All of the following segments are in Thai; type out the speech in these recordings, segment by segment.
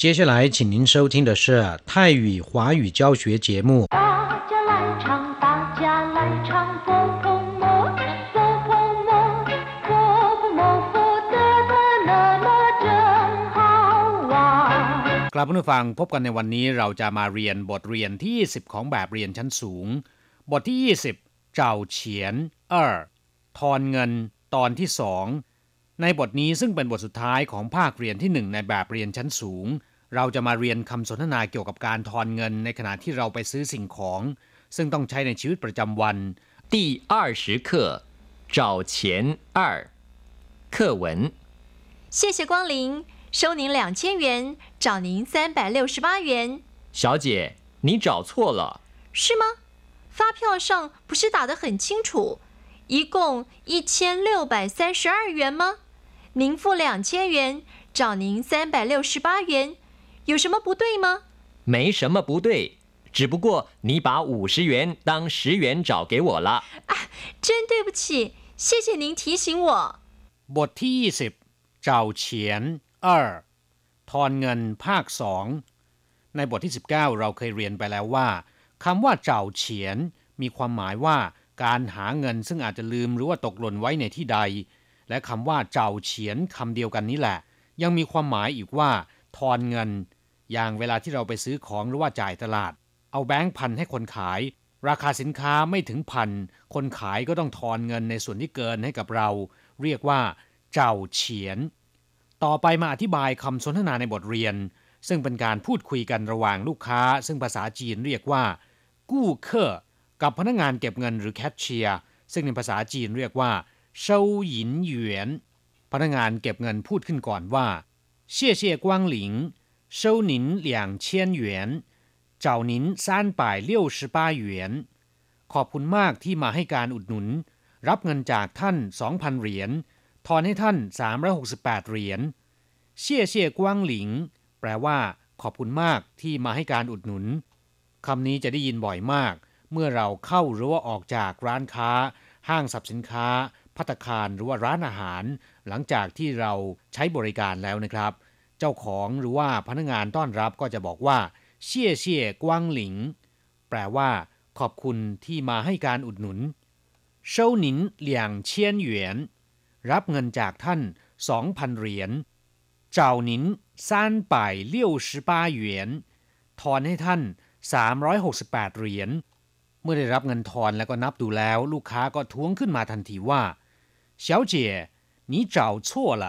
接下来，请您收听的是泰语华语教学节目。大家来唱，大家来唱，佛佛摩，佛佛摩，佛佛摩，佛得得那么真好玩。 กลับมาฟังพบกันในวันนี้เราจะมาเรียนบทเรียนที่ 20 ของแบบเรียนชั้นสูง บทที่ 20 เจ้าเฉียนเออทอนเงิน ตอนที่สองในบทนี้ซึ่งเป็นบทสุดท้ายของภาคเรียนที่ 1 ในแบบเรียนชั้นสูง เราจะมาเรียนคำสนทนาเกี่ยวกับการทอนเงินในขณะที่เราไปซื้อสิ่งของ ซึ่งต้องใช้ในชีวิตประจำวัน 第二十课找钱二课文谢谢光临，收您两千元，找您三百六十八元，小姐，你找错了，是吗？发票上不是打得很清楚，一共一千六百三十二元吗？您付两千元，找您三百六十八元， 有什么不对吗？没什么不对，只不过你把五十元当十元找给我了。真对不起，谢谢您提醒我。 บทที่ 20 เจ้าเฉียนเออทอนเงินภาคสองในบทที่ 19 เราเคยเรียนไปแล้วว่าคำว่าเจ้าเฉียน มีความหมายว่า การหาเงินซึ่งอาจจะลืมหรือว่าตกหล่นไว้ในที่ใด และคำว่าเจ้าเฉียนคำเดียวกันนี้แหละ ยังมีความหมายอีกว่า ทอนเงิน อย่างเวลาที่เราไปซื้อของหรือว่าจ่ายตลาด เอาแบงค์พันให้คนขาย ราคาสินค้าไม่ถึงพัน คนขายก็ต้องทอนเงินในส่วนที่เกินให้กับเรา เรียกว่า เจ้าเฉียน ต่อไปมาอธิบายคำสนทนาในบทเรียน ซึ่งเป็นการพูดคุยกันระหว่างลูกค้า ซึ่งภาษาจีนเรียกว่า กู้เคอกับพนักงานเก็บเงินหรือแคชเชียร์ซึ่งในภาษาจีนเรียกว่าเซาหยินหยวนพนักงานเก็บเงินพูดขึ้นก่อนว่า 谢谢光临收您两千元找您三百六十八元ขอบคุณมากที่มาให้การอุดหนุน รับเงินจากท่าน 2,000 เหรียญ ทอนให้ท่าน 368 เหรียญเชี่ยเชี่ยกว้างหลิง แปลว่า ขอบคุณมากที่มาให้การอุดหนุน คำนี้จะได้ยินบ่อยมาก เมื่อเราเข้าหรือว่าออกจากร้านค้า ห้างสรรพสินค้า พัตตาคารหรือว่าร้านอาหาร หลังจากที่เราใช้บริการแล้วนะครับ เจ้าของหรือว่าพนักงานต้อนรับก็จะบอกว่าเชี่ยเชี่ยกว้างหลิง แปลว่า ขอบคุณที่มาให้การอุดหนุน收您两千元รับเงินจากท่าน 2,000 เหรียญ找您三百六十八元ทอนให้ท่าน 368 เหรียญ เมื่อได้รับเงินทอนแล้วก็นับดูแล้ว ลูกค้าก็ท้วงขึ้นมาทันทีว่า小姐你找错了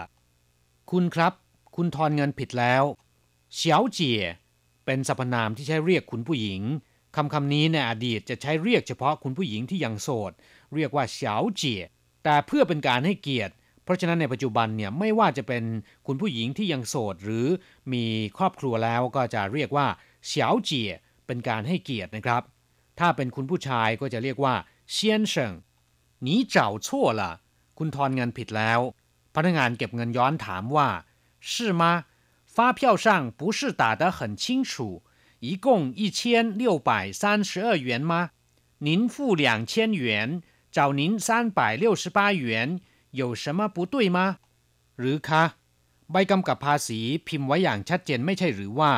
คุณครับ คุณทอนเงินผิดแล้ว小姐เป็นสรรพนามที่ใช้เรียกคุณผู้หญิง คำคำนี้ในอดีตจะใช้เรียกเฉพาะคุณผู้หญิงที่ยังโสด เรียกว่าเฉาเจี๋ยแต่เพื่อเป็นการให้เกียรติ เพราะฉะนั้นในปัจจุบันเนี่ยไม่ว่าจะเป็นคุณผู้หญิงที่ยังโสด หรือมีครอบครัวแล้วก็จะเรียกว่าเฉาเจี๋ยเป็นการให้เกียรตินะครับ ถ้าเป็นคุณผู้ชายก็จะเรียกว่าเซียนเฉิง你找错了คุณทอนเงินผิดแล้ว พนักงานเก็บเงินย้อนถามว่า 是吗发票上不是打得很清楚一共一千六百三十二元吗？您付两千元，找您三百六十八元，有什么不对吗？หรือคะ ใบกำกับภาษีพิมพ์ไว้อย่างชัดเจนไม่ใช่หรือว่า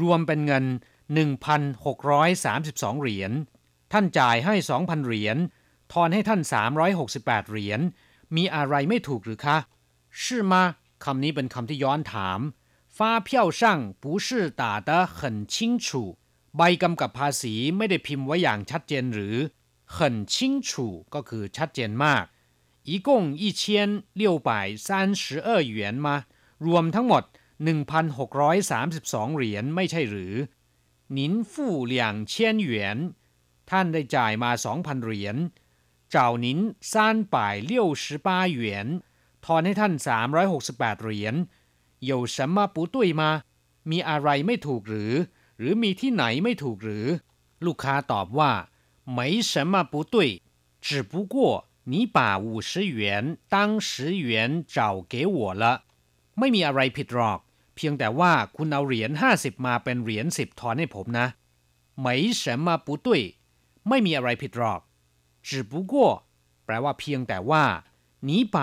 รวมเป็นเงิน 1,632 เหรียญ ท่านจ่ายให้ 2,000 เหรียญ ทอนให้ท่าน 368 เหรียญ มีอะไรไม่ถูกหรือคะ是吗 คำนี้เป็นคำที่ย้อนถาม 发票上不是打得很清楚ใบกำกับภาษีไม่ได้พิมพ์ไว้อย่างชัดเจนหรือ很清楚ก็คือชัดเจนมาก一共一千六百三十二元吗รวมทั้งหมด 1,632 เหรียญไม่ใช่หรือ您付两千元ท่านได้จ่ายมา 2,000 เหรียญ找您三百六十八元 ทอนให้ท่าน 368 เหรียญ有什么不对吗มีอะไรไม่ถูกหรือ หรือมีที่ไหนไม่ถูกหรือ ลูกค้าตอบว่า没什么不对只不过你把五十元当十元找给我了ไม่มีอะไรผิดหรอก เพียงแต่ว่าคุณเอาเหรียญ50 มาเป็นเหรียญ10ทอนให้ผมนะ没什么不对ไม่มีอะไรผิดหรอก只不过แปลว่าเพียงแต่ว่า你把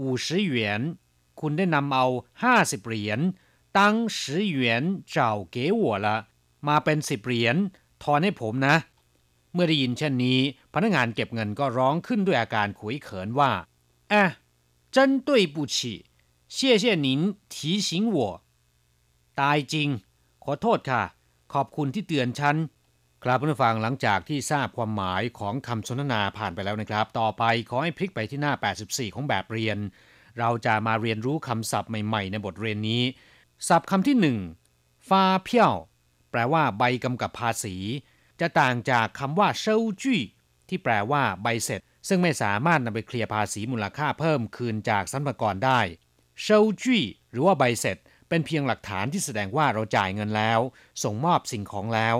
五十元คุณได้นำเอา 50 เหรียญ 当十元找给我了มาเป็นสิบเหรียญทอนให้ผมนะ เมื่อได้ยินเช่นนี้ พนักงานเก็บเงินก็ร้องขึ้นด้วยอาการขุยเขินว่าเอ๊ะ真对不起谢谢您提醒我ตายจริง ขอโทษค่ะ ขอบคุณที่เตือนฉัน ครับผู้ฟังหลังจากที่ทราบความหมายของคำสนทนาผ่านไปแล้วนะครับ ต่อไปขอให้พลิกไปที่หน้า 84 ของแบบเรียน เราจะมาเรียนรู้คำศัพท์ใหม่ๆ ในบทเรียนนี้ ศัพท์คำที่หนึ่งฟ้าเพี้ยวแปลว่าใบกำกับภาษี จะต่างจากคำว่าเช่าจี้ที่แปลว่าใบเสร็จ ซึ่งไม่สามารถนำไปเคลียร์ภาษีมูลค่าเพิ่มคืนจากสรรพากรได้เช่าจี้หรือว่าใบเสร็จ เป็นเพียงหลักฐานที่แสดงว่าเราจ่ายเงินแล้ว ส่งมอบสิ่งของแล้ว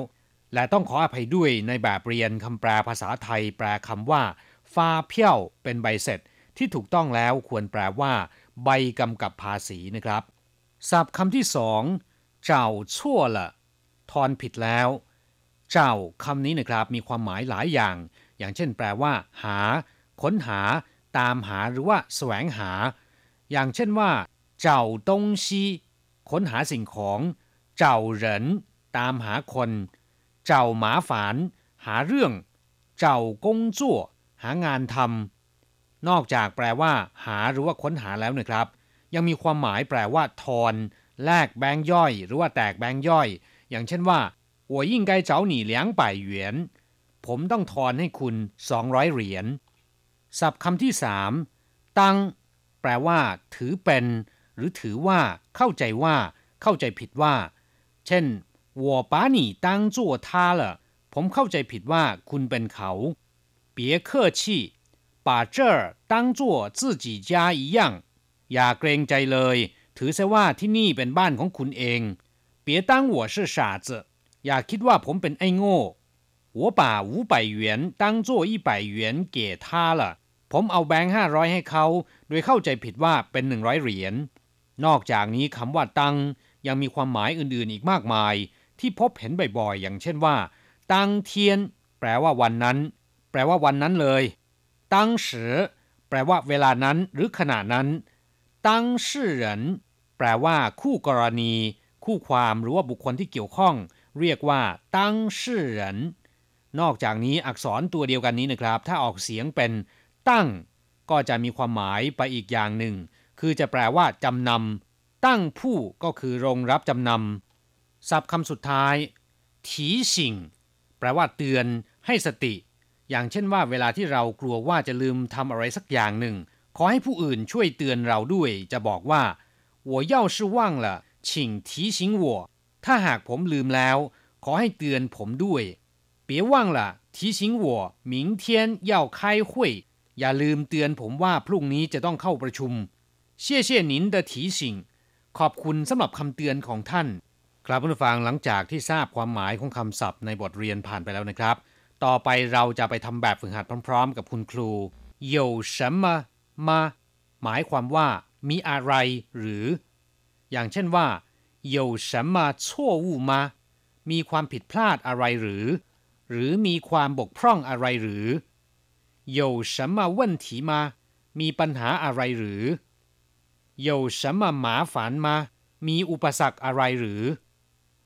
และต้องขออภัยด้วยในแบบเรียนคำแปลภาษาไทยแปลคำว่าฟาเพี้ยวเป็นใบเสร็จที่ถูกต้องแล้วควรแปลว่า ใบกำกับภาษีนะครับศัพท์คำที่สองเจ้าชั่วละทอนผิดแล้ว เจ้าคำนี้นะครับมีความหมายหลายอย่าง อย่างเช่น แปลว่า หา ค้นหา ตามหาหรือว่า แสวงหา อย่างเช่นว่า เจ้าตงซีค้นหาสิ่งของ เจ้าเหรินตามหาคน เจ้าหมาฝาน หาเรื่อง เจ้ากงจั่วหางานทำ นอกจากแปลว่า หาหรือว่าค้นหาแล้วนะครับ ยังมีความหมายแปลว่า ทอน แลกแบงค์ย่อย หรือว่าแตกแบงค์ย่อย อย่างเช่นว่า我应该找你两百元ผมต้องทอนให้คุณ 200 เหรียญ ศัพท์คำที่สามตั้ง แปลว่า ถือเป็น หรือถือว่า เข้าใจว่า เข้าใจผิดว่า เช่น 我把你当做他了ผมเข้าใจผิดว่า คุณเป็นเขา别客气把这儿当做自己家一样อย่าเกรงใจเลย ถือซะว่าที่นี่เป็นบ้านของคุณเอง别当我是傻子อย่าคิดว่าผมเป็นไอ้โง่我把五百元当做一百元给他了ผมเอาแบงค์ห้าร้อยให้เขา โดยเข้าใจผิดว่าเป็นหนึ่งร้อยเหรียญ นอกจากนี้คำว่าตังยังมีความหมายอื่นๆอีกมากมาย ที่พบเห็นบ่อยๆ อย่างเช่นว่า ตังเทียน แปลว่าวันนั้น แปลว่าวันนั้นเลย ตังเสือแปลว่าเวลานั้นหรือขณะนั้น ตังชื่อเหรินแปลว่า คู่กรณี คู่ความหรือว่าบุคคลที่เกี่ยวข้อง เรียกว่า ตังชื่อเหรินนอกจากนี้อักษรตัวเดียวกันนี้นะครับ ถ้าออกเสียงเป็น ตั้ง ก็จะมีความหมายไปอีกอย่างหนึ่ง คือจะแปลว่าจำนำตั้งผู้ก็คือโรงรับจำนำ ศัพท์คำสุดท้ายถีสิงแปลว่าเตือน ให้สติ อย่างเช่นว่าเวลาที่เรากลัวว่าจะลืมทำอะไรสักอย่างหนึ่ง ขอให้ผู้อื่นช่วยเตือนเราด้วย จะบอกว่า我要是忘了请提醒我ถ้าหากผมลืมแล้ว ขอให้เตือนผมด้วย别忘了提醒我明天要开会อย่าลืมเตือนผมว่าพรุ่งนี้จะต้องเข้าประชุม谢谢您的提醒ขอบคุณสำหรับคำเตือนของท่าน ครับผู้ฟังหลังจากที่ทราบความหมายของคำศัพท์ในบทเรียนผ่านไปแล้วนะครับ ต่อไปเราจะไปทำแบบฝึกหัดพร้อม ๆ กับคุณครู有什么吗มาหมายความว่ามีอะไรหรือ อย่างเช่นว่า有什么错误吗มีความผิดพลาดอะไรหรือ หรือมีความบกพร่องอะไรหรือ有什么问题吗มีปัญหาอะไรหรือ有什么马ม吗มีอุปสรรคอะไรหรือ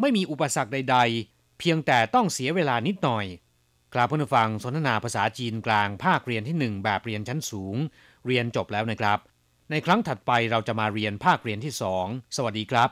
ไม่มีอุปสรรคใด ๆ เพียงแต่ต้องเสียเวลานิดหน่อยกราบผู้ฟังสนทนาภาษาจีนกลางภาคเรียนที่ 1 แบบเรียนชั้นสูง เรียนจบแล้วนะครับ ในครั้งถัดไปเราจะมาเรียนภาคเรียนที่ 2 สวัสดีครับ